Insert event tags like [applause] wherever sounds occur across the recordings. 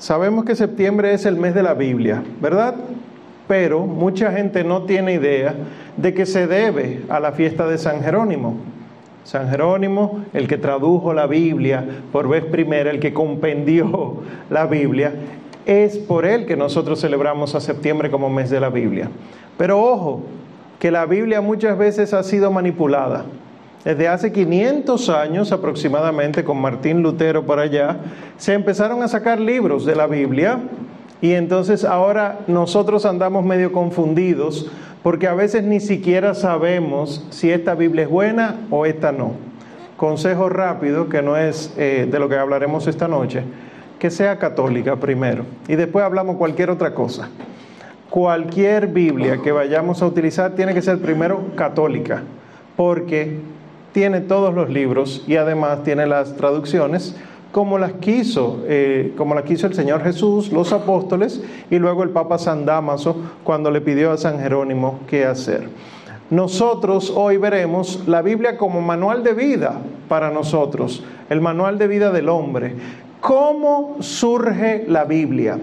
Sabemos que septiembre es el mes de la Biblia, ¿verdad? Pero mucha gente no tiene idea de que se debe a la fiesta de San Jerónimo. San Jerónimo, el que tradujo la Biblia por vez primera, el que compendió la Biblia, es por él que nosotros celebramos a septiembre como mes de la Biblia. Pero ojo, que la Biblia muchas veces ha sido manipulada. Desde hace 500 años aproximadamente, con Martín Lutero por allá, se empezaron a sacar libros de la Biblia y entonces ahora nosotros andamos medio confundidos porque a veces ni siquiera sabemos si esta Biblia es buena o esta no. Consejo rápido, que no es eh, de lo que hablaremos esta noche, que sea católica primero y después hablamos cualquier otra cosa. Cualquier Biblia que vayamos a utilizar tiene que ser primero católica, porque tiene todos los libros y además tiene las traducciones como las quiso, eh, como las quiso el Señor Jesús, los apóstoles y luego el Papa San Damaso cuando le pidió a San Jerónimo qué hacer. Nosotros hoy veremos la Biblia como manual de vida para nosotros, el manual de vida del hombre. ¿Cómo surge la Biblia?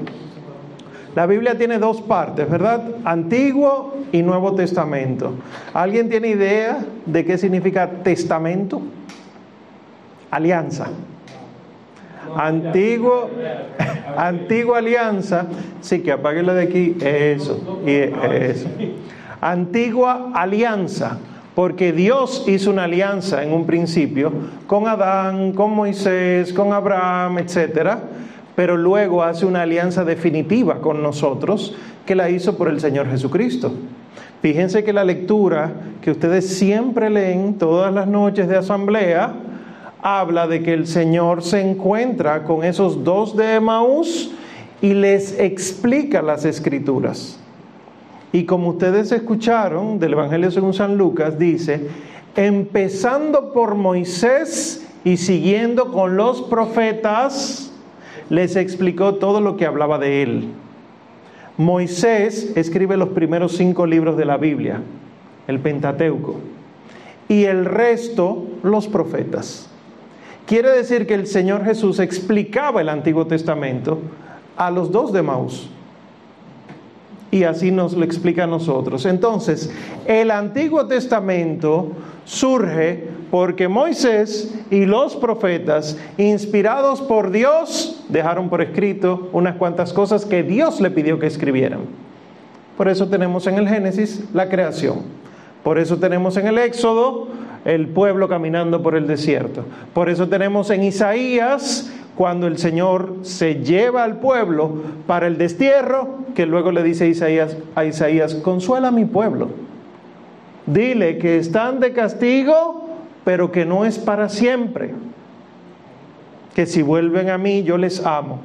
La Biblia tiene dos partes, ¿verdad? Antiguo y Nuevo Testamento. ¿Alguien tiene idea de qué significa testamento? Alianza. Antiguo, [laughs] antigua alianza, sí que apague la de aquí, eso, y eso. Antigua alianza, porque Dios hizo una alianza en un principio con Adán, con Moisés, con Abraham, etcétera, pero luego hace una alianza definitiva con nosotros que la hizo por el Señor Jesucristo. Fíjense que la lectura que ustedes siempre leen todas las noches de asamblea, habla de que el Señor se encuentra con esos dos de Emaús y les explica las escrituras. Y como ustedes escucharon del Evangelio según San Lucas, dice, empezando por Moisés y siguiendo con los profetas, les explicó todo lo que hablaba de él. Moisés escribe los primeros cinco libros de la Biblia, el Pentateuco, y el resto los profetas. Quiere decir que el Señor Jesús explicaba el Antiguo Testamento a los dos de Maús. Y así nos lo explica a nosotros. Entonces, el Antiguo Testamento surge porque Moisés y los profetas, inspirados por Dios, dejaron por escrito unas cuantas cosas que Dios le pidió que escribieran. Por eso tenemos en el Génesis la creación. Por eso tenemos en el Éxodo el pueblo caminando por el desierto. Por eso tenemos en Isaías cuando el Señor se lleva al pueblo para el destierro, que luego le dice a Isaías, a Isaías, consuela a mi pueblo. Dile que están de castigo, pero que no es para siempre. Que si vuelven a mí, yo les amo.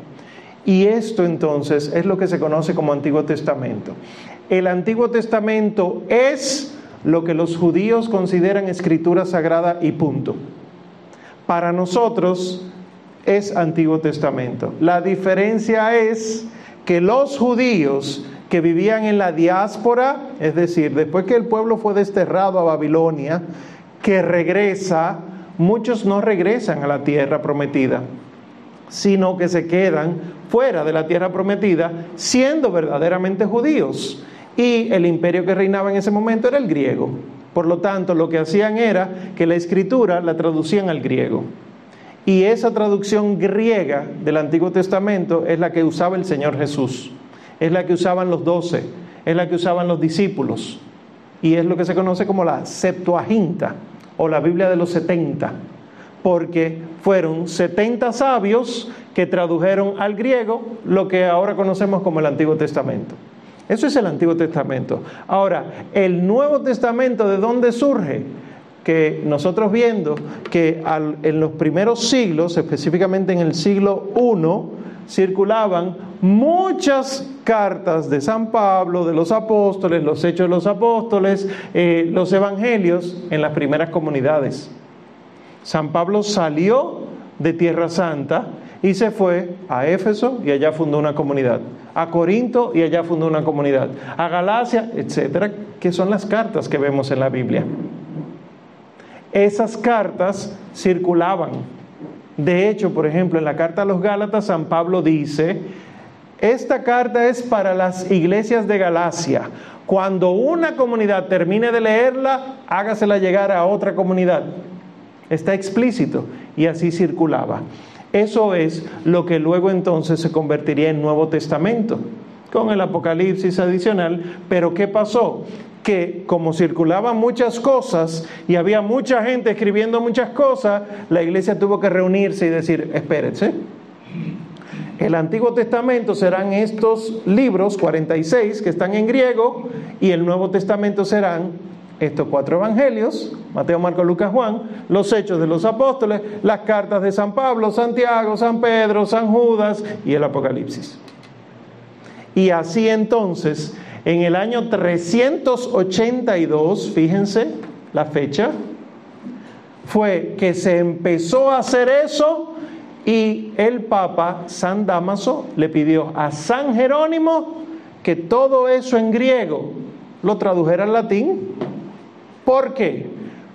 Y esto entonces es lo que se conoce como Antiguo Testamento. El Antiguo Testamento es lo que los judíos consideran escritura sagrada y punto. Para nosotros es Antiguo Testamento. La diferencia es que los judíos que vivían en la diáspora, es decir, después que el pueblo fue desterrado a Babilonia, que regresa, muchos no regresan a la tierra prometida, sino que se quedan fuera de la tierra prometida siendo verdaderamente judíos. Y el imperio que reinaba en ese momento era el griego. Por lo tanto, lo que hacían era que la escritura la traducían al griego. Y esa traducción griega del Antiguo Testamento es la que usaba el Señor Jesús, es la que usaban los doce, es la que usaban los discípulos, y es lo que se conoce como la Septuaginta o la Biblia de los 70, porque fueron 70 sabios que tradujeron al griego lo que ahora conocemos como el Antiguo Testamento. Eso es el Antiguo Testamento. Ahora, el Nuevo Testamento, ¿de dónde surge? Que nosotros viendo que en los primeros siglos, específicamente en el siglo I, circulaban muchas cartas de San Pablo, de los apóstoles, los hechos de los apóstoles, eh, los evangelios en las primeras comunidades. San Pablo salió de Tierra Santa y se fue a Éfeso y allá fundó una comunidad, a Corinto y allá fundó una comunidad, a Galacia, etcétera, que son las cartas que vemos en la Biblia. Esas cartas circulaban De hecho, por ejemplo, en la carta a los Gálatas, San Pablo dice, esta carta es para las iglesias de Galacia. Cuando una comunidad termine de leerla, hágasela llegar a otra comunidad. Está explícito y así circulaba. Eso es lo que luego entonces se convertiría en Nuevo Testamento, con el Apocalipsis adicional. Pero ¿qué pasó? Que como circulaban muchas cosas y había mucha gente escribiendo muchas cosas, la iglesia tuvo que reunirse y decir, espérense, el Antiguo Testamento serán estos libros, 46, que están en griego, y el Nuevo Testamento serán estos cuatro evangelios, Mateo, Marco, Lucas, Juan, los hechos de los apóstoles, las cartas de San Pablo, Santiago, San Pedro, San Judas y el Apocalipsis. Y así entonces, en el año 382, fíjense la fecha, fue que se empezó a hacer eso y el Papa San Damaso le pidió a San Jerónimo que todo eso en griego lo tradujera al latín ¿Por qué?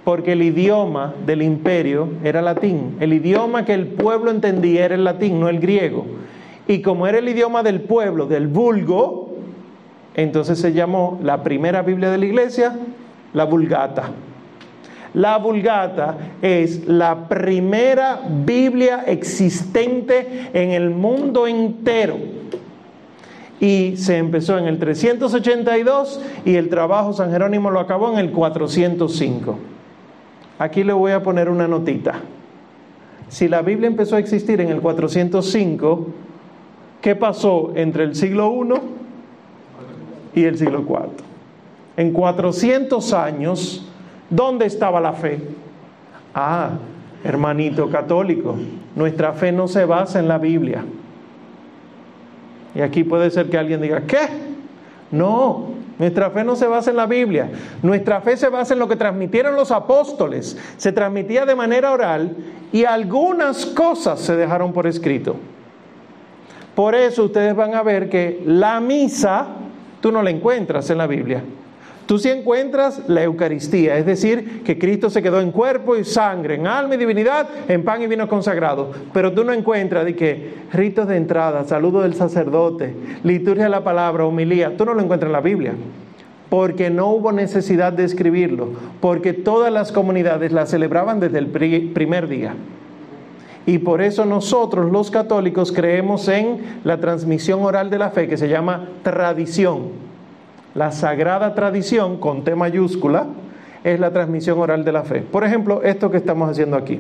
Porque el idioma del imperio era latín. El idioma que el pueblo entendía era el latín, no el griego. Y como era el idioma del pueblo, del vulgo, entonces se llamó la primera Biblia de la iglesia la Vulgata. La Vulgata es la primera Biblia existente en el mundo entero y se empezó en el 382 y el trabajo San Jerónimo lo acabó en el 405. Aquí le voy a poner una notita. Si la Biblia empezó a existir en el 405, ¿qué pasó entre el siglo I y el siglo IV? En 400 años, ¿dónde estaba la fe? Ah, hermanito católico, nuestra fe no se basa en la Biblia. Y aquí puede ser que alguien diga, ¿qué? No, nuestra fe no se basa en la Biblia. Nuestra fe se basa en lo que transmitieron los apóstoles. Se transmitía de manera oral y algunas cosas se dejaron por escrito. Por eso ustedes van a ver que la misa tú no la encuentras en la Biblia. Tú sí encuentras la Eucaristía, es decir, que Cristo se quedó en cuerpo y sangre, en alma y divinidad, en pan y vino consagrado. Pero tú no encuentras de que ritos de entrada, saludo del sacerdote, liturgia de la palabra, homilía, tú no lo encuentras en la Biblia. Porque no hubo necesidad de escribirlo, porque todas las comunidades la celebraban desde el primer día. Y por eso nosotros los católicos creemos en la transmisión oral de la fe que se llama tradición la sagrada tradición, con T mayúscula, es la transmisión oral de la fe. Por ejemplo, esto que estamos haciendo aquí.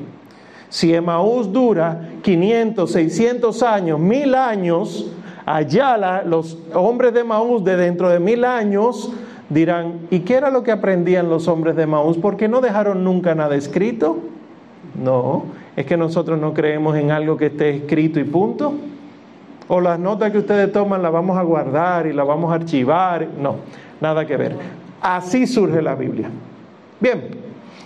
Si Emaús dura 500, 600 años, mil años, allá los hombres de Emaús de dentro de mil años dirán, ¿y qué era lo que aprendían los hombres de Emaús? ¿Por qué no dejaron nunca nada escrito? No, es que nosotros no creemos en algo que esté escrito y punto o las notas que ustedes toman las vamos a guardar y las vamos a archivar. No, nada que ver. Así surge la Biblia. Bien,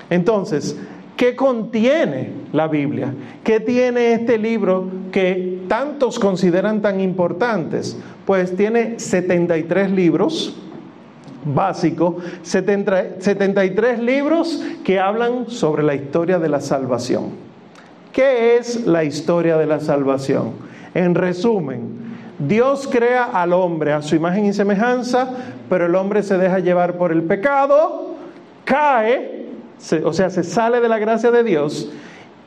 entonces, ¿qué contiene la Biblia? ¿Qué tiene este libro que tantos consideran tan importantes? Pues tiene 73 libros básicos, 73 libros que hablan sobre la historia de la salvación. ¿Qué es la historia de la salvación? En resumen, Dios crea al hombre a su imagen y semejanza, pero el hombre se deja llevar por el pecado, cae, o sea, se sale de la gracia de Dios.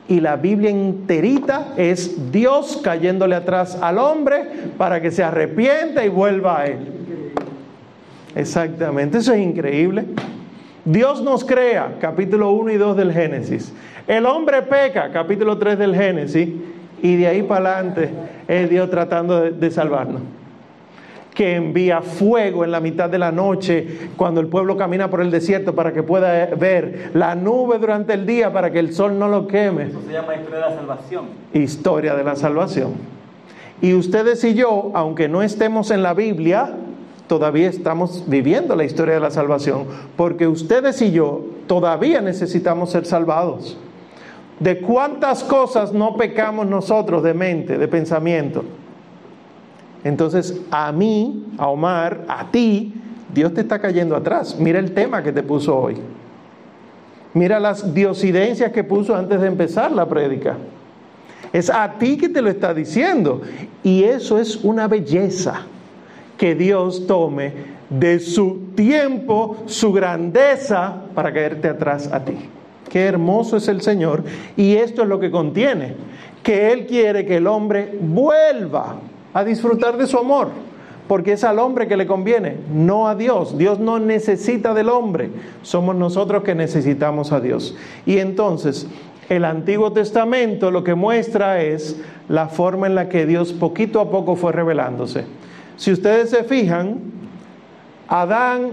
Y la Biblia enterita es Dios cayéndole atrás al hombre para que se arrepienta y vuelva a Él. Exactamente, eso es increíble. Dios nos crea, capítulo 1 y 2 del Génesis. El hombre peca, capítulo 3 del Génesis. Y de ahí para adelante es Dios tratando de, salvarnos. Que envía fuego en la mitad de la noche cuando el pueblo camina por el desierto para que pueda ver la nube durante el día para que el sol no lo queme. Eso se llama historia de la salvación. Historia de la salvación. Y ustedes y yo, aunque no estemos en la Biblia, todavía estamos viviendo la historia de la salvación, porque ustedes y yo todavía necesitamos ser salvados. ¿De cuántas cosas no pecamos nosotros de mente, de pensamiento? Entonces, a mí, a Omar, a ti, Dios te está cayendo atrás. Mira el tema que te puso hoy. Mira las diosidencias que puso antes de empezar la prédica. Es a ti que te lo está diciendo. Y eso es una belleza que Dios tome de su tiempo, su grandeza, para caerte atrás a ti. Qué hermoso es el Señor. Y esto es lo que contiene, que Él quiere que el hombre vuelva a disfrutar de su amor, porque es al hombre que le conviene, no a Dios. Dios no necesita del hombre, somos nosotros que necesitamos a Dios. Y entonces, el Antiguo Testamento lo que muestra es la forma en la que Dios poquito a poco fue revelándose. Si ustedes se fijan, Adán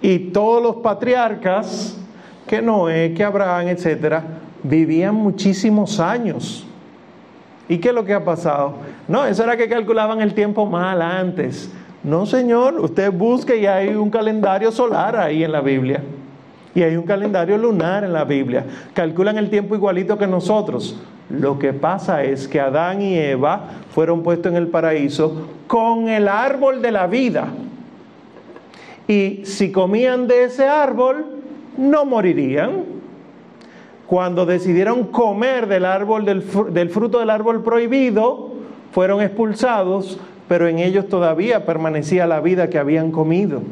y todos los patriarcas, que Noé, que Abraham, etcétera, vivían muchísimos años. ¿Y qué es lo que ha pasado? No, eso era que calculaban el tiempo mal antes. No, señor, usted busque y hay un calendario solar ahí en la Biblia. Y hay un calendario lunar en la Biblia. Calculan el tiempo igualito que nosotros. Lo que pasa es que Adán y Eva fueron puestos en el paraíso con el árbol de la vida. Y si comían de ese árbol, no morirían. Cuando decidieron comer del árbol del, fruto del árbol prohibido, fueron expulsados, pero en ellos todavía permanecía la vida que habían comido.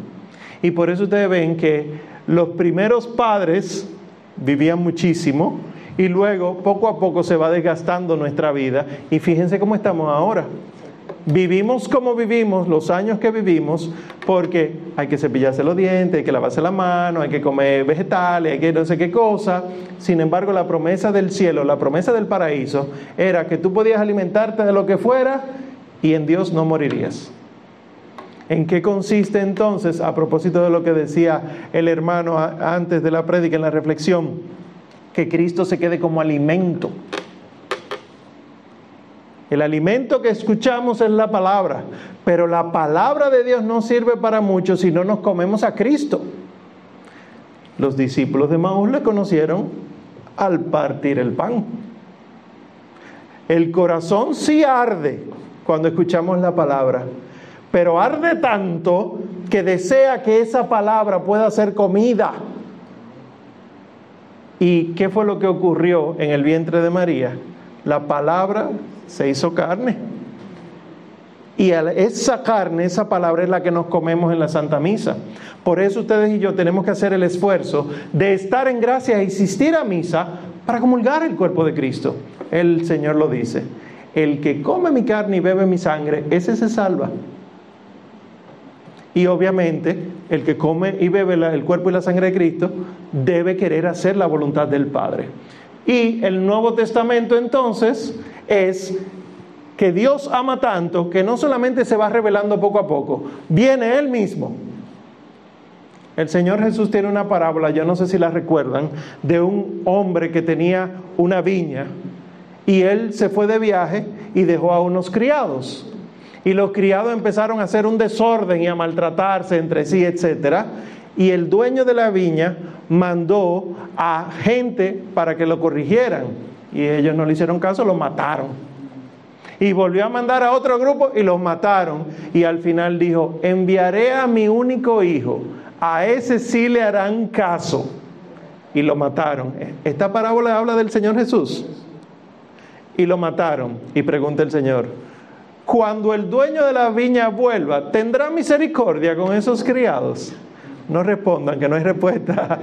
Y por eso ustedes ven que los primeros padres vivían muchísimo y luego poco a poco se va desgastando nuestra vida y fíjense cómo estamos ahora. Vivimos como vivimos, los años que vivimos, porque hay que cepillarse los dientes, hay que lavarse la mano, hay que comer vegetales, hay que no sé qué cosa. Sin embargo, la promesa del cielo, la promesa del paraíso, era que tú podías alimentarte de lo que fuera y en Dios no morirías. ¿En qué consiste entonces, a propósito de lo que decía el hermano antes de la prédica en la reflexión, que Cristo se quede como alimento? El alimento que escuchamos es la palabra, pero la palabra de Dios no sirve para mucho si no nos comemos a Cristo. Los discípulos de Maús le conocieron al partir el pan. El corazón sí arde cuando escuchamos la palabra, pero arde tanto que desea que esa palabra pueda ser comida. ¿Y qué fue lo que ocurrió en el vientre de María? La palabra se hizo carne. Y esa carne, esa palabra es la que nos comemos en la Santa Misa. Por eso ustedes y yo tenemos que hacer el esfuerzo de estar en gracia e insistir a misa para comulgar el cuerpo de Cristo. El Señor lo dice. El que come mi carne y bebe mi sangre, ese se salva. Y obviamente el que come y bebe el cuerpo y la sangre de Cristo debe querer hacer la voluntad del Padre. Y el Nuevo Testamento entonces es que Dios ama tanto que no solamente se va revelando poco a poco, viene Él mismo. El Señor Jesús tiene una parábola, yo no sé si la recuerdan, de un hombre que tenía una viña y él se fue de viaje y dejó a unos criados. Y los criados empezaron a hacer un desorden y a maltratarse entre sí, etcétera. Y el dueño de la viña mandó a gente para que lo corrigieran. Y ellos no le hicieron caso, lo mataron. Y volvió a mandar a otro grupo y los mataron. Y al final dijo, enviaré a mi único hijo. A ese sí le harán caso. Y lo mataron. Esta parábola habla del Señor Jesús. Y lo mataron. Y pregunta el Señor, cuando el dueño de la viña vuelva, ¿tendrá misericordia con esos criados? No respondan, que no hay respuesta.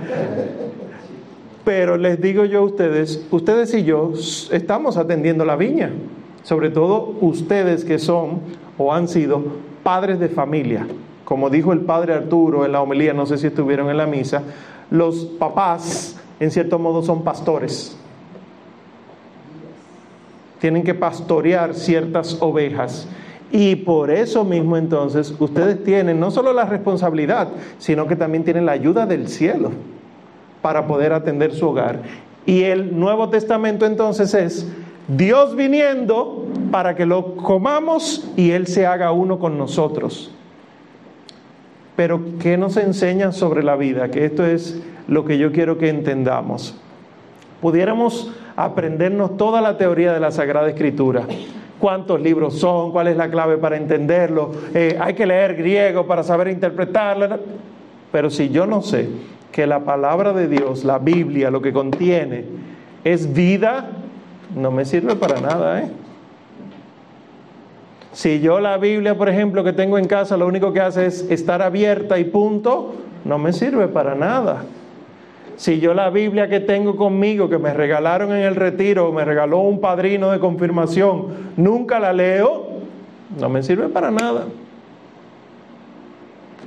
Pero les digo yo a ustedes, ustedes y yo estamos atendiendo la viña, sobre todo ustedes que son o han sido padres de familia. Como dijo el padre Arturo en la homilía, no sé si estuvieron en la misa, los papás en cierto modo son pastores. Tienen que pastorear ciertas ovejas y por eso mismo entonces ustedes tienen no solo la responsabilidad, sino que también tienen la ayuda del cielo para poder atender su hogar. Y el Nuevo Testamento entonces es Dios viniendo para que lo comamos y Él se haga uno con nosotros. Pero ¿qué nos enseña sobre la vida? Que esto es lo que yo quiero que entendamos. Pudiéramos aprendernos toda la teoría de la Sagrada Escritura cuántos libros son, cuál es la clave para entenderlo, eh, hay que leer griego para saber interpretarlo. Pero si yo no sé que la palabra de Dios, la Biblia, lo que contiene, es vida, no me sirve para nada, ¿eh? Si yo la Biblia, por ejemplo, que tengo en casa, lo único que hace es estar abierta y punto, no me sirve para nada. Si yo la Biblia que tengo conmigo, que me regalaron en el retiro, me regaló un padrino de confirmación, nunca la leo, no me sirve para nada.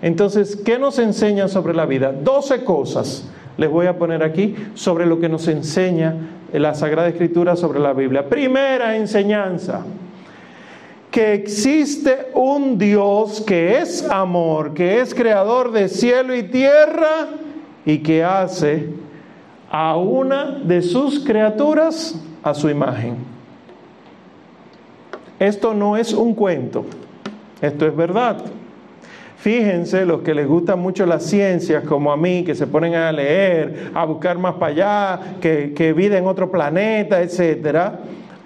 Entonces, ¿qué nos enseña sobre la vida? Doce cosas les voy a poner aquí sobre lo que nos enseña la Sagrada Escritura sobre la Biblia. Primera enseñanza, que existe un Dios que es amor, que es creador de cielo y tierra y que hace a una de sus criaturas a su imagen. Esto no es un cuento, esto es verdad. Fíjense, los que les gustan mucho las ciencias, como a mí, que se ponen a leer, a buscar más para allá, que, que vida en otro planeta, etcétera,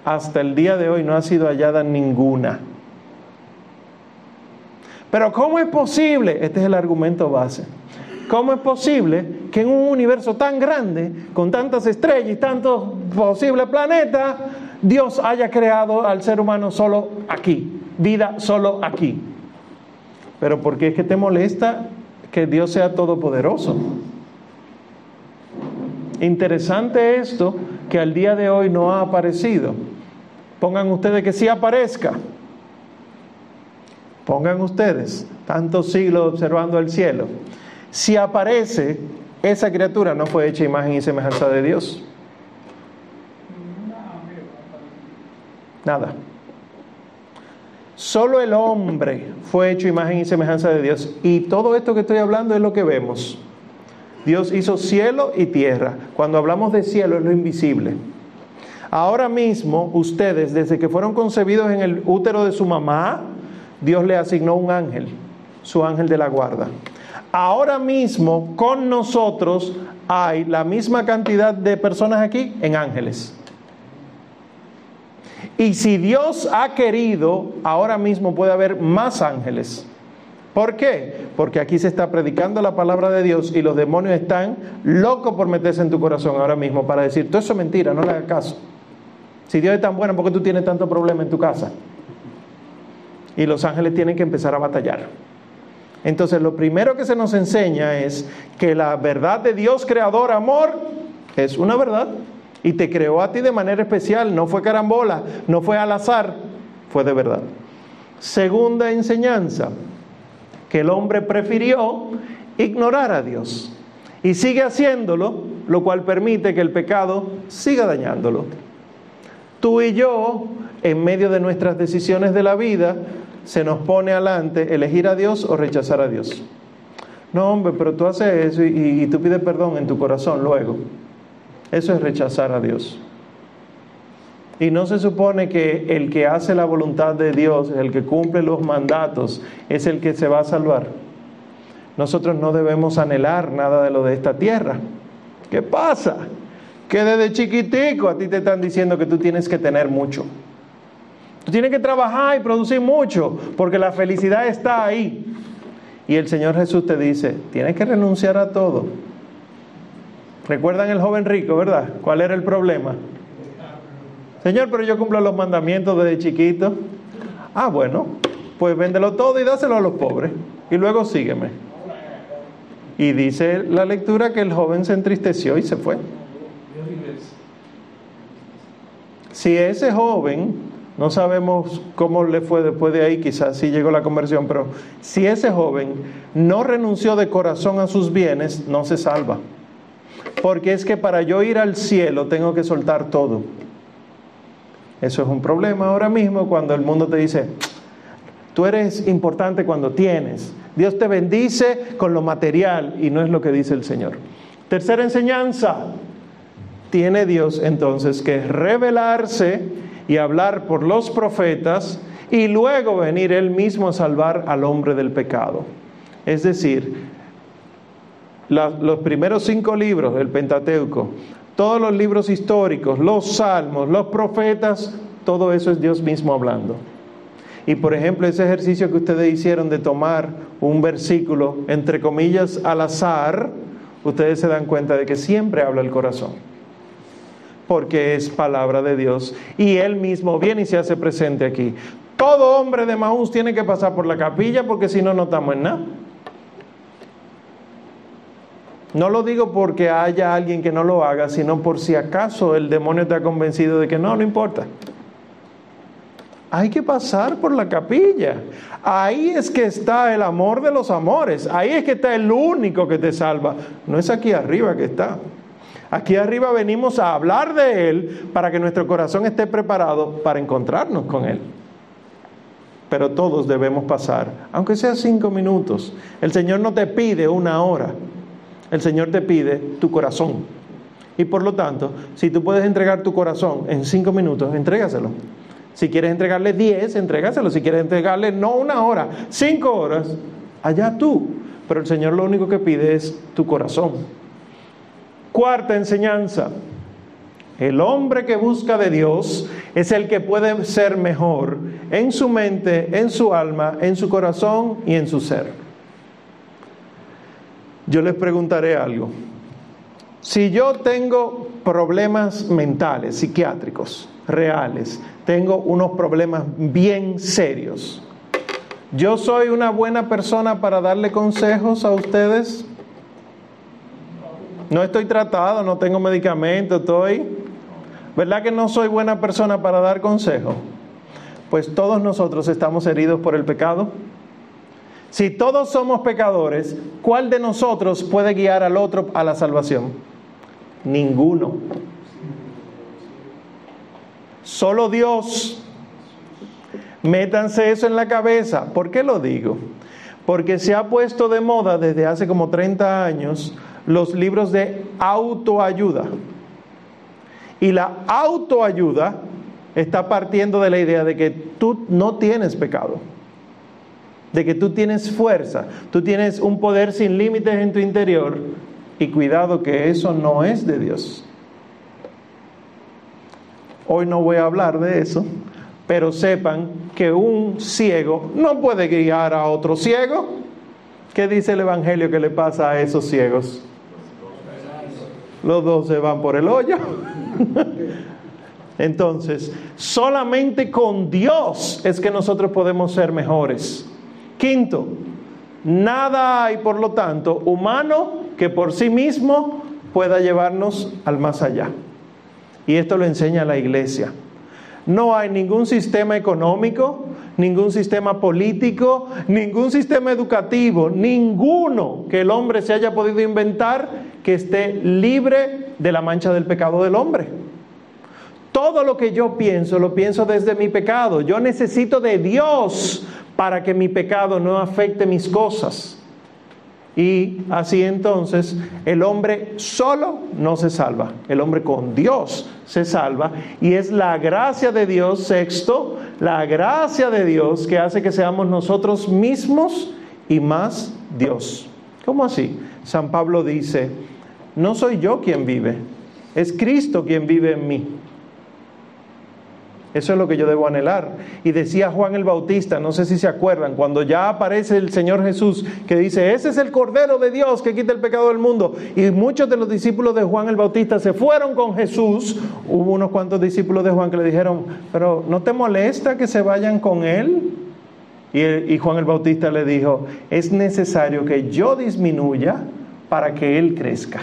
hasta el día de hoy no ha sido hallada ninguna. Pero ¿cómo es posible? Este es el argumento base. ¿Cómo es posible que en un universo tan grande, con tantas estrellas y tantos posibles planetas, Dios haya creado al ser humano solo aquí, vida solo aquí? Pero ¿por qué es que te molesta que Dios sea todopoderoso? Interesante esto que al día de hoy no ha aparecido. Pongan ustedes que sí aparezca. Pongan ustedes tantos siglos observando el cielo. Si aparece, esa criatura no fue hecha imagen y semejanza de Dios. Nada. Solo el hombre fue hecho imagen y semejanza de Dios. Y todo esto que estoy hablando es lo que vemos. Dios hizo cielo y tierra. Cuando hablamos de cielo es lo invisible. Ahora mismo ustedes, desde que fueron concebidos en el útero de su mamá, Dios le asignó un ángel, su ángel de la guarda. Ahora mismo con nosotros hay la misma cantidad de personas aquí en ángeles. Y si Dios ha querido, ahora mismo puede haber más ángeles. ¿Por qué? Porque aquí se está predicando la palabra de Dios y los demonios están locos por meterse en tu corazón ahora mismo para decir, todo eso es mentira, no le hagas caso. Si Dios es tan bueno, ¿por qué tú tienes tanto problema en tu casa? Y los ángeles tienen que empezar a batallar. Entonces, lo primero que se nos enseña es que la verdad de Dios creador, amor, es una verdad. Y te creó a ti de manera especial, no fue carambola, no fue al azar, fue de verdad. Segunda enseñanza, que el hombre prefirió ignorar a Dios y sigue haciéndolo, lo cual permite que el pecado siga dañándolo. Tú y yo, en medio de nuestras decisiones de la vida, se nos pone adelante elegir a Dios o rechazar a Dios. No, hombre, pero tú haces eso y, y tú pides perdón en tu corazón luego. Eso es rechazar a Dios. Y no se supone que el que hace la voluntad de Dios, el que cumple los mandatos, es el que se va a salvar. Nosotros no debemos anhelar nada de lo de esta tierra. ¿Qué pasa? Que desde chiquitico a ti te están diciendo que tú tienes que tener mucho. Tú tienes que trabajar y producir mucho, porque la felicidad está ahí. Y el Señor Jesús te dice, tienes que renunciar a todo ¿Recuerdan el joven rico, verdad? ¿Cuál era el problema? Señor, pero yo cumplo los mandamientos desde chiquito. Ah, bueno, pues véndelo todo y dáselo a los pobres. Y luego sígueme. Y dice la lectura que el joven se entristeció y se fue. Si ese joven, no sabemos cómo le fue después de ahí, quizás sí llegó la conversión, pero si ese joven no renunció de corazón a sus bienes, no se salva. Porque es que para yo ir al cielo tengo que soltar todo. Eso es un problema ahora mismo cuando el mundo te dice, tú eres importante cuando tienes. Dios te bendice con lo material y no es lo que dice el Señor. Tercera enseñanza, tiene Dios entonces que revelarse y hablar por los profetas y luego venir él mismo a salvar al hombre del pecado. Es decir, los primeros cinco libros del Pentateuco, todos los libros históricos, los salmos, los profetas, todo eso es Dios mismo hablando. Y por ejemplo, ese ejercicio que ustedes hicieron de tomar un versículo, entre comillas, al azar, ustedes se dan cuenta de que siempre habla el corazón. Porque es palabra de Dios y Él mismo viene y se hace presente aquí. Todo hombre de Maús tiene que pasar por la capilla porque si no, no estamos en nada. No lo digo porque haya alguien que no lo haga, sino por si acaso el demonio está convencido de que no, no importa. Hay que pasar por la capilla. Ahí es que está el amor de los amores. Ahí es que está el único que te salva. No es aquí arriba que está. Aquí arriba venimos a hablar de Él para que nuestro corazón esté preparado para encontrarnos con Él. Pero todos debemos pasar, aunque sea cinco minutos. El Señor no te pide una hora. El Señor te pide tu corazón. Y por lo tanto, si tú puedes entregar tu corazón en cinco minutos, entrégaselo. Si quieres entregarle diez, entrégaselo. Si quieres entregarle no una hora, cinco horas, allá tú. Pero el Señor lo único que pide es tu corazón. Cuarta enseñanza. El hombre que busca de Dios es el que puede ser mejor en su mente, en su alma, en su corazón y en su ser. Yo les preguntaré algo. Si yo tengo problemas mentales, psiquiátricos, reales, tengo unos problemas bien serios, ¿yo soy una buena persona para darle consejos a ustedes? No estoy tratado, no tengo medicamento, estoy... ¿Verdad que no soy buena persona para dar consejos? Pues todos nosotros estamos heridos por el pecado. Si todos somos pecadores, ¿cuál de nosotros puede guiar al otro a la salvación? Ninguno. Solo Dios. Métanse eso en la cabeza. ¿Por qué lo digo? Porque se ha puesto de moda desde hace como 30 años los libros de autoayuda. Y la autoayuda está partiendo de la idea de que tú no tienes pecado de que tú tienes fuerza, tú tienes un poder sin límites en tu interior y cuidado que eso no es de Dios. Hoy no voy a hablar de eso, pero sepan que un ciego no puede guiar a otro ciego. ¿Qué dice el Evangelio que le pasa a esos ciegos? Los dos se van por el hoyo. Entonces, solamente con Dios es que nosotros podemos ser mejores. Quinto, nada hay, por lo tanto, humano que por sí mismo pueda llevarnos al más allá. Y esto lo enseña la iglesia. No hay ningún sistema económico, ningún sistema político, ningún sistema educativo, ninguno que el hombre se haya podido inventar que esté libre de la mancha del pecado del hombre. Todo lo que yo pienso, lo pienso desde mi pecado. Yo necesito de Dios para que mi pecado no afecte mis cosas. Y así entonces el hombre solo no se salva, el hombre con Dios se salva. Y es la gracia de Dios, sexto, la gracia de Dios que hace que seamos nosotros mismos y más Dios. ¿Cómo así? San Pablo dice, no soy yo quien vive, es Cristo quien vive en mí. Eso es lo que yo debo anhelar. Y decía Juan el Bautista, no sé si se acuerdan, cuando ya aparece el Señor Jesús, que dice, ese es el Cordero de Dios que quita el pecado del mundo. Y muchos de los discípulos de Juan el Bautista se fueron con Jesús. Hubo unos cuantos discípulos de Juan que le dijeron, pero ¿no te molesta que se vayan con él? Y, y Juan el Bautista le dijo, es necesario que yo disminuya para que él crezca.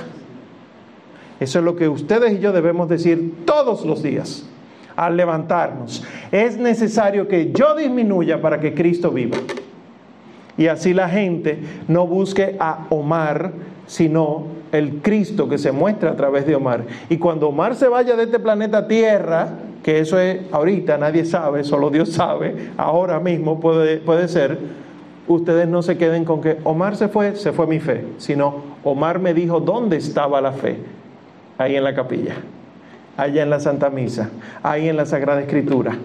Eso es lo que ustedes y yo debemos decir todos los días al levantarnos. Es necesario que yo disminuya para que Cristo viva. Y así la gente no busque a Omar, sino el Cristo que se muestra a través de Omar. Y cuando Omar se vaya de este planeta Tierra, que eso es ahorita, nadie sabe, solo Dios sabe, ahora mismo puede, puede ser, ustedes no se queden con que Omar se fue, se fue mi fe, sino Omar me dijo dónde estaba la fe, ahí en la capilla allá en la Santa Misa, ahí en la Sagrada Escritura.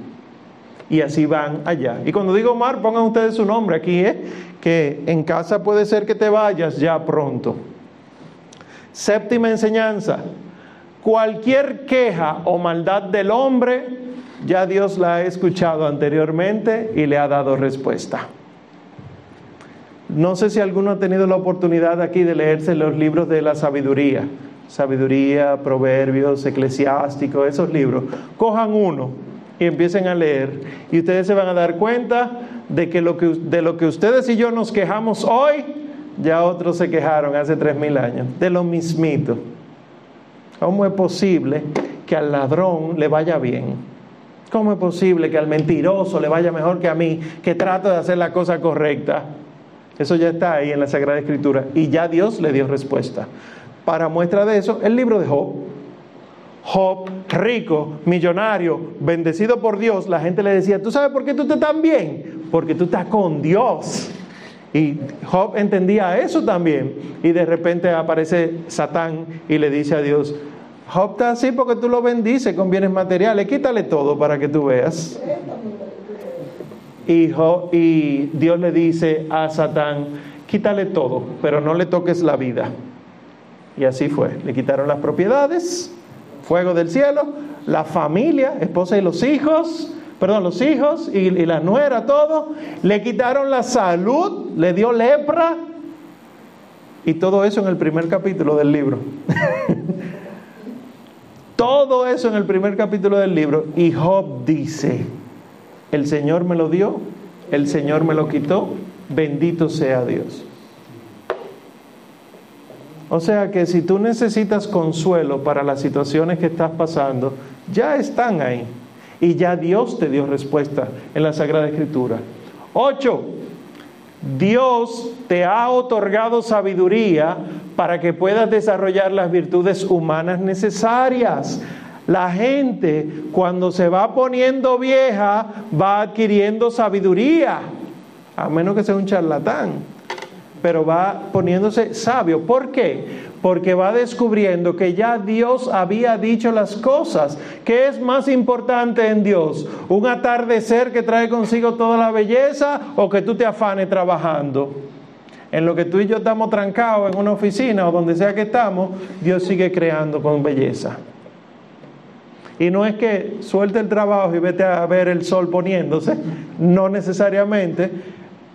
Y así van allá. Y cuando digo Omar, pongan ustedes su nombre aquí, ¿eh? que en casa puede ser que te vayas ya pronto. Séptima enseñanza. Cualquier queja o maldad del hombre, ya Dios la ha escuchado anteriormente y le ha dado respuesta. No sé si alguno ha tenido la oportunidad aquí de leerse los libros de la sabiduría sabiduría, proverbios, eclesiástico, esos libros, cojan uno y empiecen a leer y ustedes se van a dar cuenta de que, lo que de lo que ustedes y yo nos quejamos hoy, ya otros se quejaron hace tres mil años, de lo mismito. ¿Cómo es posible que al ladrón le vaya bien? ¿Cómo es posible que al mentiroso le vaya mejor que a mí, que trato de hacer la cosa correcta? Eso ya está ahí en la Sagrada Escritura y ya Dios le dio respuesta. Para muestra de eso, el libro de Job. Job, rico, millonario, bendecido por Dios, la gente le decía, ¿tú sabes por qué tú estás tan bien? Porque tú estás con Dios. Y Job entendía eso también. Y de repente aparece Satán y le dice a Dios, Job está así porque tú lo bendices con bienes materiales, quítale todo para que tú veas. Y, y Dios le dice a Satán, quítale todo, pero no le toques la vida. Y así fue. Le quitaron las propiedades, fuego del cielo, la familia, esposa y los hijos, perdón, los hijos y, y la nuera, todo. Le quitaron la salud, le dio lepra. Y todo eso en el primer capítulo del libro. [laughs] todo eso en el primer capítulo del libro. Y Job dice, el Señor me lo dio, el Señor me lo quitó, bendito sea Dios. O sea que si tú necesitas consuelo para las situaciones que estás pasando, ya están ahí. Y ya Dios te dio respuesta en la Sagrada Escritura. Ocho, Dios te ha otorgado sabiduría para que puedas desarrollar las virtudes humanas necesarias. La gente cuando se va poniendo vieja va adquiriendo sabiduría, a menos que sea un charlatán pero va poniéndose sabio. ¿Por qué? Porque va descubriendo que ya Dios había dicho las cosas. ¿Qué es más importante en Dios? ¿Un atardecer que trae consigo toda la belleza o que tú te afanes trabajando? En lo que tú y yo estamos trancados en una oficina o donde sea que estamos, Dios sigue creando con belleza. Y no es que suelte el trabajo y vete a ver el sol poniéndose, no necesariamente,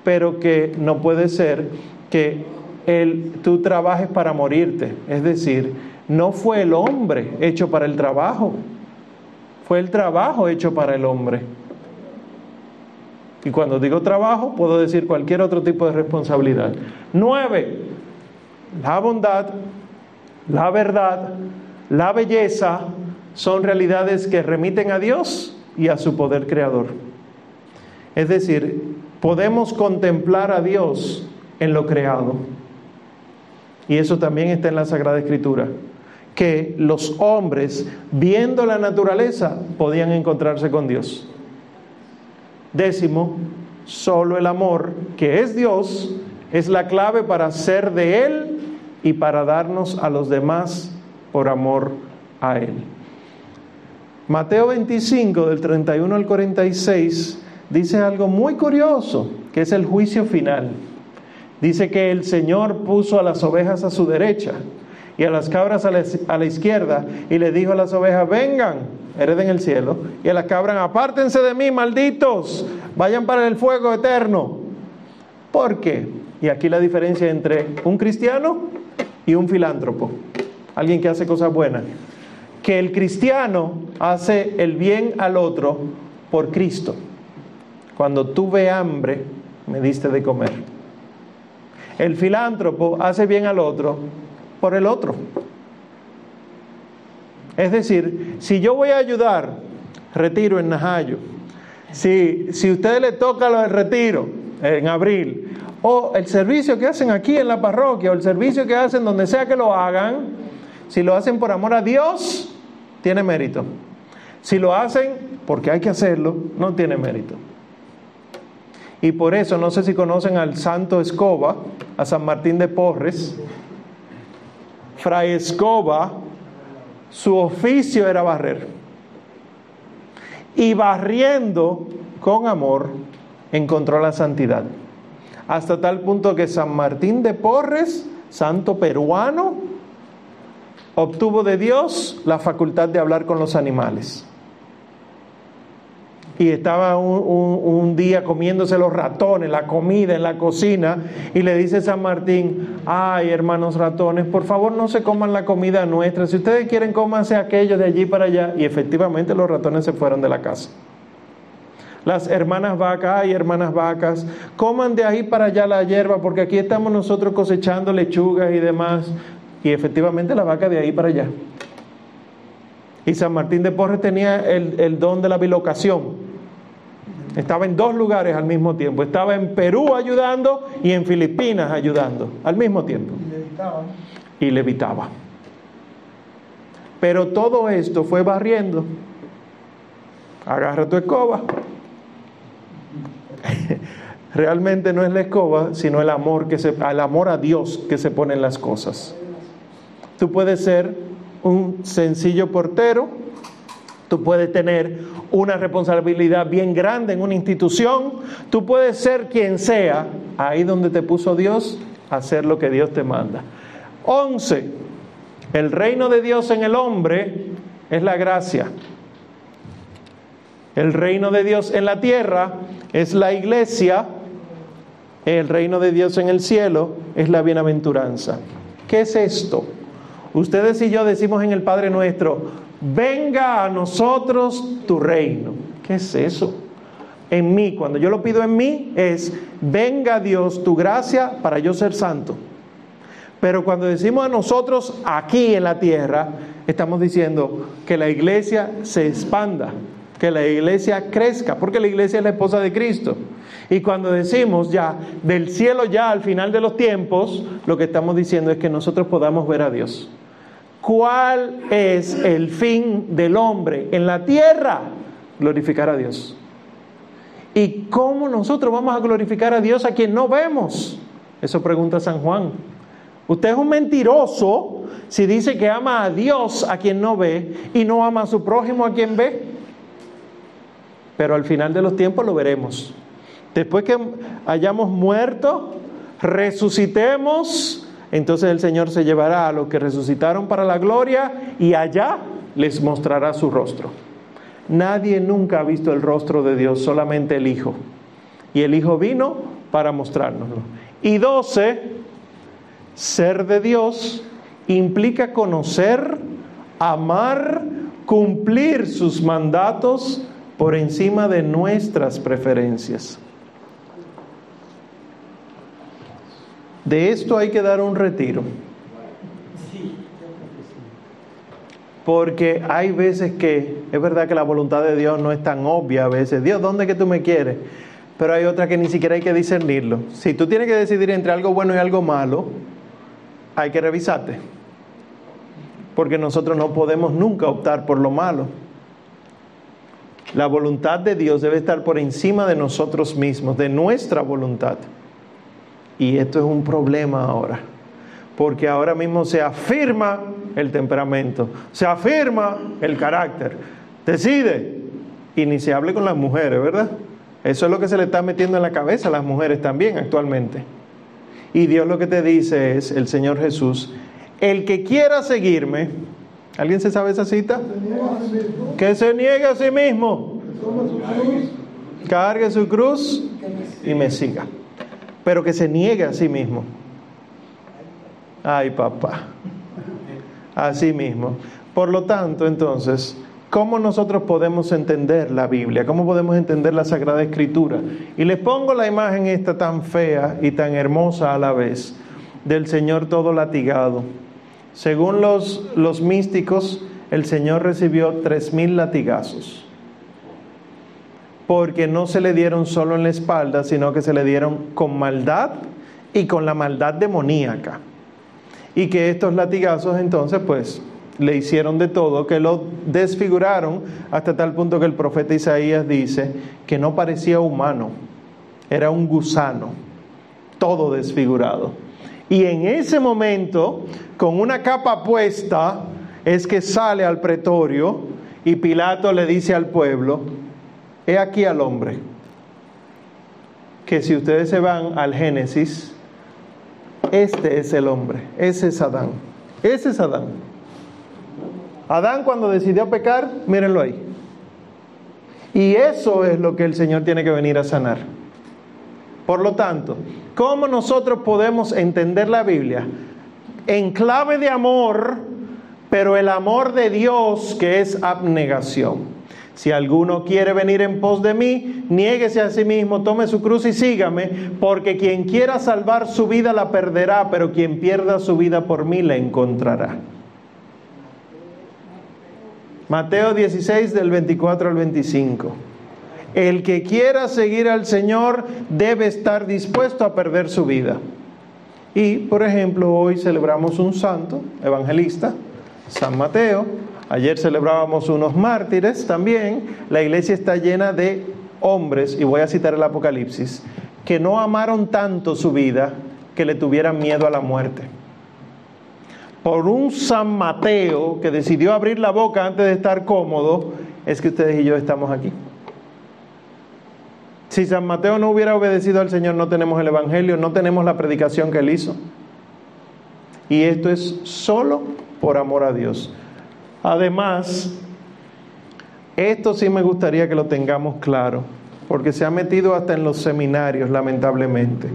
pero que no puede ser que el, tú trabajes para morirte. Es decir, no fue el hombre hecho para el trabajo, fue el trabajo hecho para el hombre. Y cuando digo trabajo, puedo decir cualquier otro tipo de responsabilidad. Nueve, la bondad, la verdad, la belleza son realidades que remiten a Dios y a su poder creador. Es decir, podemos contemplar a Dios en lo creado. Y eso también está en la Sagrada Escritura, que los hombres, viendo la naturaleza, podían encontrarse con Dios. Décimo, solo el amor, que es Dios, es la clave para ser de Él y para darnos a los demás por amor a Él. Mateo 25, del 31 al 46, dice algo muy curioso, que es el juicio final. Dice que el Señor puso a las ovejas a su derecha y a las cabras a la, izquierda y le dijo a las ovejas, vengan, hereden el cielo, y a las cabras, apártense de mí, malditos, vayan para el fuego eterno. ¿Por qué? Y aquí la diferencia entre un cristiano y un filántropo, alguien que hace cosas buenas. Que el cristiano hace el bien al otro por Cristo. Cuando tuve hambre, me diste de comer. El filántropo hace bien al otro por el otro. Es decir, si yo voy a ayudar, retiro en Najayo. Si, si usted le toca lo del retiro en abril, o el servicio que hacen aquí en la parroquia, o el servicio que hacen donde sea que lo hagan, si lo hacen por amor a Dios, tiene mérito. Si lo hacen porque hay que hacerlo, no tiene mérito. Y por eso, no sé si conocen al Santo Escoba, a San Martín de Porres. Fray Escoba, su oficio era barrer. Y barriendo con amor, encontró la santidad. Hasta tal punto que San Martín de Porres, santo peruano, obtuvo de Dios la facultad de hablar con los animales. Y estaba un, día comiéndose los ratones, la comida en la cocina, y le dice San Martín, ay hermanos ratones, por favor no se coman la comida nuestra, si ustedes quieren cómanse aquello de allí para allá, y efectivamente los ratones se fueron de la casa. Las hermanas vacas, ay hermanas vacas, coman de ahí para allá la hierba, porque aquí estamos nosotros cosechando lechugas y demás, y efectivamente la vaca de ahí para allá. Y San Martín de Porres tenía el, el, don de la bilocación. Estaba en dos lugares al mismo tiempo. Estaba en Perú ayudando y en Filipinas ayudando al mismo tiempo. Y levitaba. Pero todo esto fue barriendo. Agarra tu escoba. [laughs] Realmente no es la escoba, sino el amor que se, el amor a Dios que se pone en las cosas. Tú puedes ser un sencillo portero, tú puedes tener una responsabilidad bien grande en una institución, tú puedes ser quien sea, ahí donde te puso Dios, hacer lo que Dios te manda. 11. El reino de Dios en el hombre es la gracia. El reino de Dios en la tierra es la iglesia. El reino de Dios en el cielo es la bienaventuranza. ¿Qué es esto? Ustedes y yo decimos en el Padre nuestro, venga a nosotros tu reino. ¿Qué es eso? En mí, cuando yo lo pido en mí, es, venga Dios tu gracia para yo ser santo. Pero cuando decimos a nosotros aquí en la tierra, estamos diciendo que la iglesia se expanda, que la iglesia crezca, porque la iglesia es la esposa de Cristo. Y cuando decimos ya del cielo ya al final de los tiempos, lo que estamos diciendo es que nosotros podamos ver a Dios. ¿Cuál es el fin del hombre en la tierra? Glorificar a Dios. ¿Y cómo nosotros vamos a glorificar a Dios a quien no vemos? Eso pregunta San Juan. Usted es un mentiroso si dice que ama a Dios a quien no ve y no ama a su prójimo a quien ve. Pero al final de los tiempos lo veremos. Después que hayamos muerto, resucitemos, entonces el Señor se llevará a los que resucitaron para la gloria y allá les mostrará su rostro. Nadie nunca ha visto el rostro de Dios, solamente el Hijo. Y el Hijo vino para mostrárnoslo. Y doce, ser de Dios implica conocer, amar, cumplir sus mandatos por encima de nuestras preferencias. De esto hay que dar un retiro. Porque hay veces que, es verdad que la voluntad de Dios no es tan obvia a veces. Dios, ¿dónde que tú me quieres? Pero hay otra que ni siquiera hay que discernirlo. Si tú tienes que decidir entre algo bueno y algo malo, hay que revisarte. Porque nosotros no podemos nunca optar por lo malo. La voluntad de Dios debe estar por encima de nosotros mismos, de nuestra voluntad. Y esto es un problema ahora, porque ahora mismo se afirma el temperamento, se afirma el carácter, decide, y ni se hable con las mujeres, ¿verdad? Eso es lo que se le está metiendo en la cabeza a las mujeres también actualmente. Y Dios lo que te dice es, el Señor Jesús, el que quiera seguirme, ¿alguien se sabe esa cita? Que se niegue a sí mismo, cargue su cruz y me siga pero que se niegue a sí mismo. Ay, papá. A sí mismo. Por lo tanto, entonces, ¿cómo nosotros podemos entender la Biblia? ¿Cómo podemos entender la Sagrada Escritura? Y les pongo la imagen esta tan fea y tan hermosa a la vez del Señor todo latigado. Según los, los místicos, el Señor recibió tres mil latigazos porque no se le dieron solo en la espalda, sino que se le dieron con maldad y con la maldad demoníaca. Y que estos latigazos entonces pues le hicieron de todo, que lo desfiguraron hasta tal punto que el profeta Isaías dice que no parecía humano, era un gusano, todo desfigurado. Y en ese momento, con una capa puesta, es que sale al pretorio y Pilato le dice al pueblo, He aquí al hombre, que si ustedes se van al Génesis, este es el hombre, ese es Adán, ese es Adán. Adán cuando decidió pecar, mírenlo ahí. Y eso es lo que el Señor tiene que venir a sanar. Por lo tanto, ¿cómo nosotros podemos entender la Biblia? En clave de amor, pero el amor de Dios que es abnegación. Si alguno quiere venir en pos de mí, niéguese a sí mismo, tome su cruz y sígame, porque quien quiera salvar su vida la perderá, pero quien pierda su vida por mí la encontrará. Mateo 16 del 24 al 25. El que quiera seguir al Señor debe estar dispuesto a perder su vida. Y, por ejemplo, hoy celebramos un santo, evangelista, San Mateo. Ayer celebrábamos unos mártires también. La iglesia está llena de hombres, y voy a citar el Apocalipsis, que no amaron tanto su vida que le tuvieran miedo a la muerte. Por un San Mateo que decidió abrir la boca antes de estar cómodo, es que ustedes y yo estamos aquí. Si San Mateo no hubiera obedecido al Señor, no tenemos el Evangelio, no tenemos la predicación que él hizo. Y esto es solo por amor a Dios. Además, esto sí me gustaría que lo tengamos claro, porque se ha metido hasta en los seminarios, lamentablemente.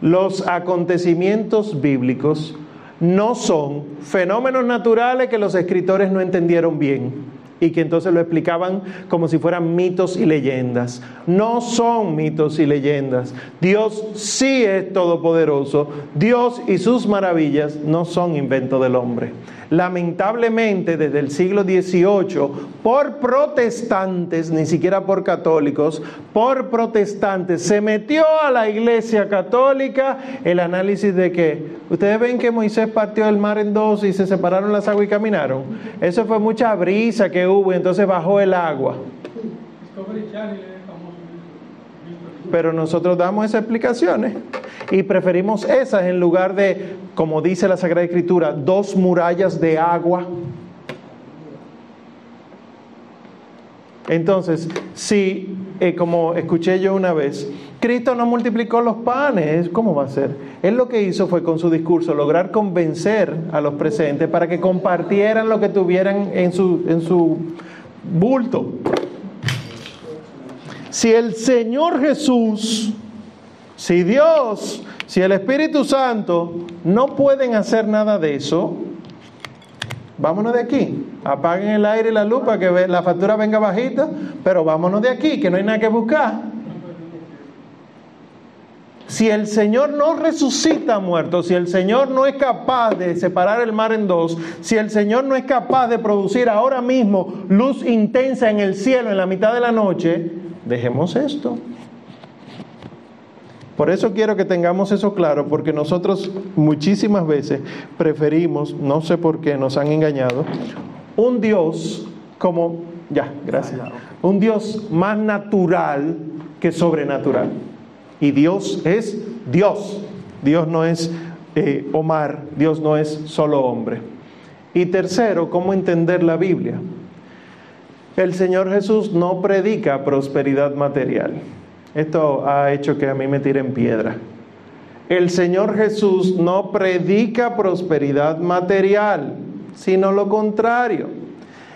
Los acontecimientos bíblicos no son fenómenos naturales que los escritores no entendieron bien y que entonces lo explicaban como si fueran mitos y leyendas. No son mitos y leyendas. Dios sí es todopoderoso. Dios y sus maravillas no son invento del hombre lamentablemente desde el siglo XVIII, por protestantes, ni siquiera por católicos, por protestantes, se metió a la iglesia católica el análisis de que, ustedes ven que Moisés partió el mar en dos y se separaron las aguas y caminaron. Eso fue mucha brisa que hubo y entonces bajó el agua. Pero nosotros damos esas explicaciones y preferimos esas en lugar de, como dice la Sagrada Escritura, dos murallas de agua. Entonces, si, eh, como escuché yo una vez, Cristo no multiplicó los panes, ¿cómo va a ser? Él lo que hizo fue con su discurso lograr convencer a los presentes para que compartieran lo que tuvieran en su, en su bulto. Si el Señor Jesús si Dios, si el Espíritu Santo no pueden hacer nada de eso, vámonos de aquí. Apaguen el aire y la luz para que la factura venga bajita, pero vámonos de aquí, que no hay nada que buscar. Si el Señor no resucita muertos, si el Señor no es capaz de separar el mar en dos, si el Señor no es capaz de producir ahora mismo luz intensa en el cielo en la mitad de la noche, dejemos esto. Por eso quiero que tengamos eso claro, porque nosotros muchísimas veces preferimos, no sé por qué nos han engañado, un Dios como, ya, gracias, un Dios más natural que sobrenatural. Y Dios es Dios, Dios no es eh, Omar, Dios no es solo hombre. Y tercero, ¿cómo entender la Biblia? El Señor Jesús no predica prosperidad material. Esto ha hecho que a mí me tiren piedra. El Señor Jesús no predica prosperidad material, sino lo contrario.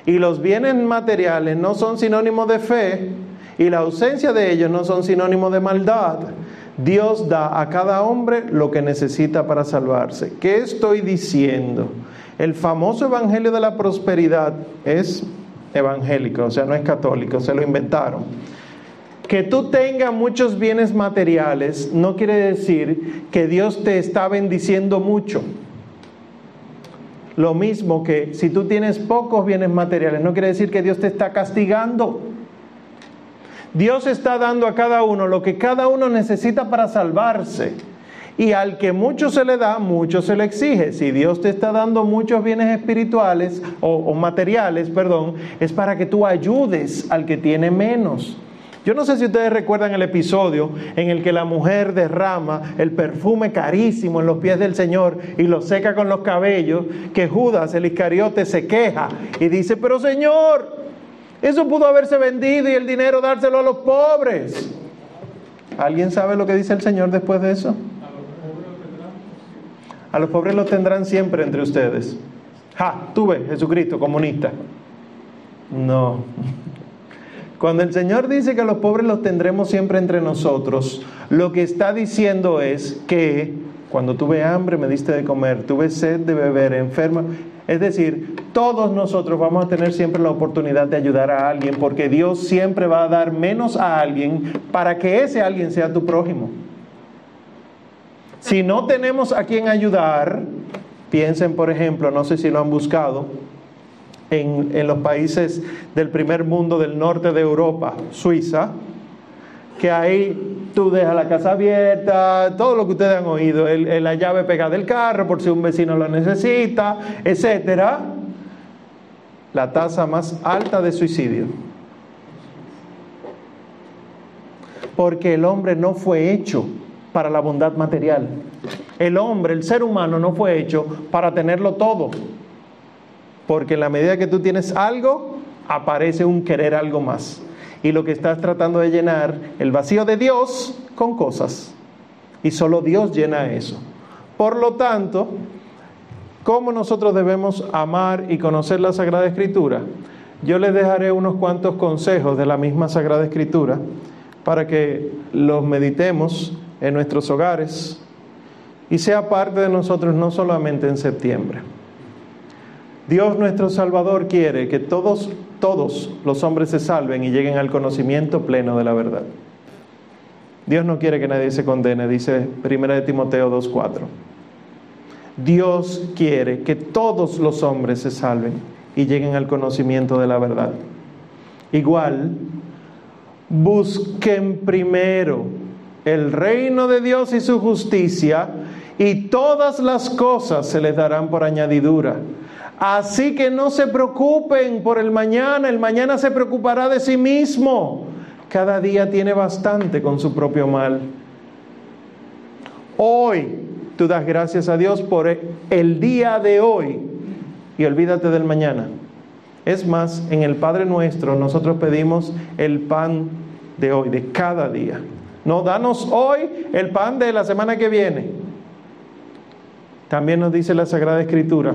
Y los bienes materiales no son sinónimo de fe y la ausencia de ellos no son sinónimo de maldad. Dios da a cada hombre lo que necesita para salvarse. ¿Qué estoy diciendo? El famoso evangelio de la prosperidad es evangélico, o sea, no es católico, se lo inventaron. Que tú tengas muchos bienes materiales no quiere decir que Dios te está bendiciendo mucho. Lo mismo que si tú tienes pocos bienes materiales, no quiere decir que Dios te está castigando. Dios está dando a cada uno lo que cada uno necesita para salvarse. Y al que mucho se le da, mucho se le exige. Si Dios te está dando muchos bienes espirituales o, materiales, perdón, es para que tú ayudes al que tiene menos. Yo no sé si ustedes recuerdan el episodio en el que la mujer derrama el perfume carísimo en los pies del Señor y lo seca con los cabellos, que Judas, el Iscariote, se queja y dice, pero Señor, eso pudo haberse vendido y el dinero dárselo a los pobres. ¿Alguien sabe lo que dice el Señor después de eso? A los pobres los tendrán siempre entre ustedes. Ja, tú ves, Jesucristo, comunista. No. Cuando el Señor dice que a los pobres los tendremos siempre entre nosotros, lo que está diciendo es que cuando tuve hambre me diste de comer, tuve sed de beber, enferma. Es decir, todos nosotros vamos a tener siempre la oportunidad de ayudar a alguien, porque Dios siempre va a dar menos a alguien para que ese alguien sea tu prójimo. Si no tenemos a quien ayudar, piensen por ejemplo, no sé si lo han buscado, en, en, los países del primer mundo del norte de Europa, Suiza, que ahí tú dejas la casa abierta, todo lo que ustedes han oído, la llave pegada del carro por si un vecino lo necesita, etcétera. La tasa más alta de suicidio. Porque el hombre no fue hecho para la bondad material. El hombre, el ser humano, no fue hecho para tenerlo todo. Porque en la medida que tú tienes algo, aparece un querer algo más. Y lo que estás tratando de llenar, el vacío de Dios, con cosas. Y solo Dios llena eso. Por lo tanto, ¿cómo nosotros debemos amar y conocer la Sagrada Escritura? Yo les dejaré unos cuantos consejos de la misma Sagrada Escritura para que los meditemos en nuestros hogares y sea parte de nosotros no solamente en septiembre. Dios nuestro Salvador quiere que todos, todos los hombres se salven y lleguen al conocimiento pleno de la verdad. Dios no quiere que nadie se condene, dice 1 de Timoteo 2.4. Dios quiere que todos los hombres se salven y lleguen al conocimiento de la verdad. Igual, busquen primero el reino de Dios y su justicia y todas las cosas se les darán por añadidura. Así que no se preocupen por el mañana, el mañana se preocupará de sí mismo. Cada día tiene bastante con su propio mal. Hoy tú das gracias a Dios por el día de hoy y olvídate del mañana. Es más, en el Padre nuestro nosotros pedimos el pan de hoy, de cada día. No, danos hoy el pan de la semana que viene. También nos dice la Sagrada Escritura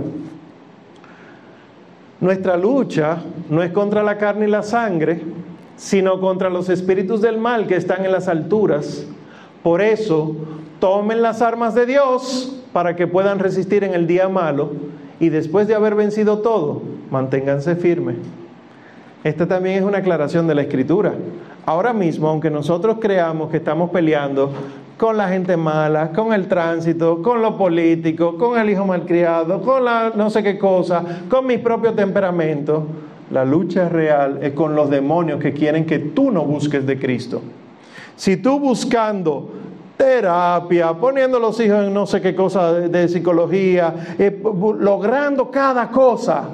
nuestra lucha no es contra la carne y la sangre, sino contra los espíritus del mal que están en las alturas. Por eso, tomen las armas de Dios para que puedan resistir en el día malo y después de haber vencido todo, manténganse firmes. Esta también es una aclaración de la escritura. Ahora mismo, aunque nosotros creamos que estamos peleando con la gente mala, con el tránsito, con lo político, con el hijo malcriado, con la no sé qué cosa, con mi propio temperamento. La lucha real es con los demonios que quieren que tú no busques de Cristo. Si tú buscando terapia, poniendo los hijos en no sé qué cosa de, psicología, eh, logrando cada cosa,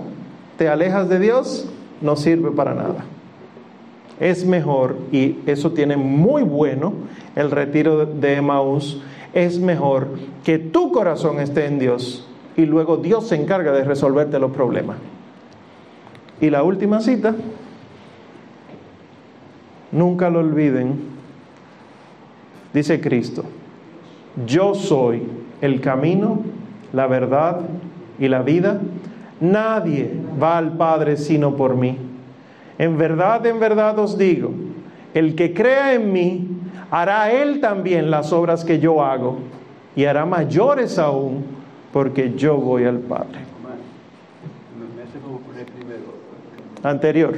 te alejas de Dios, no sirve para nada es mejor, y eso tiene muy bueno el retiro de Emaús, es mejor que tu corazón esté en Dios y luego Dios se encarga de resolverte los problemas. Y la última cita, nunca lo olviden, dice Cristo, yo soy el camino, la verdad y la vida, nadie va al Padre sino por mí. En verdad, en verdad os digo, el que crea en mí, hará él también las obras que yo hago y hará mayores aún, porque yo voy al Padre. Anterior.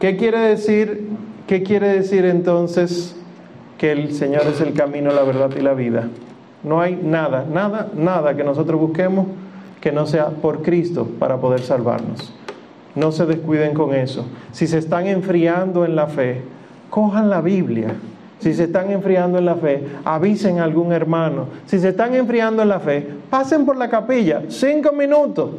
¿Qué quiere decir? ¿Qué quiere decir entonces que el Señor es el camino, la verdad y la vida? No hay nada, nada, nada que nosotros busquemos que no sea por Cristo para poder salvarnos. No se descuiden con eso. Si se están enfriando en la fe, cojan la Biblia. Si se están enfriando en la fe, avisen a algún hermano. Si se están enfriando en la fe, pasen por la capilla, cinco minutos.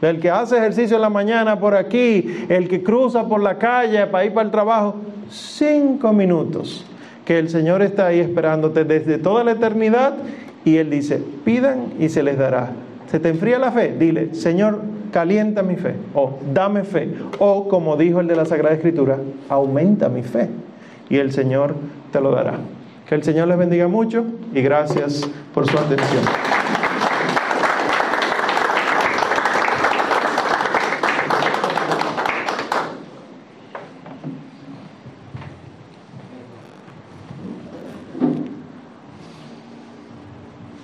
El que hace ejercicio en la mañana por aquí, el que cruza por la calle para ir para el trabajo, cinco minutos. Que el Señor está ahí esperándote desde toda la eternidad y Él dice, pidan y se les dará se te enfría la fe, dile, Señor, calienta mi fe, o dame fe, o como dijo el de la Sagrada Escritura, aumenta mi fe, y el Señor te lo dará. Que el Señor les bendiga mucho y gracias por su atención.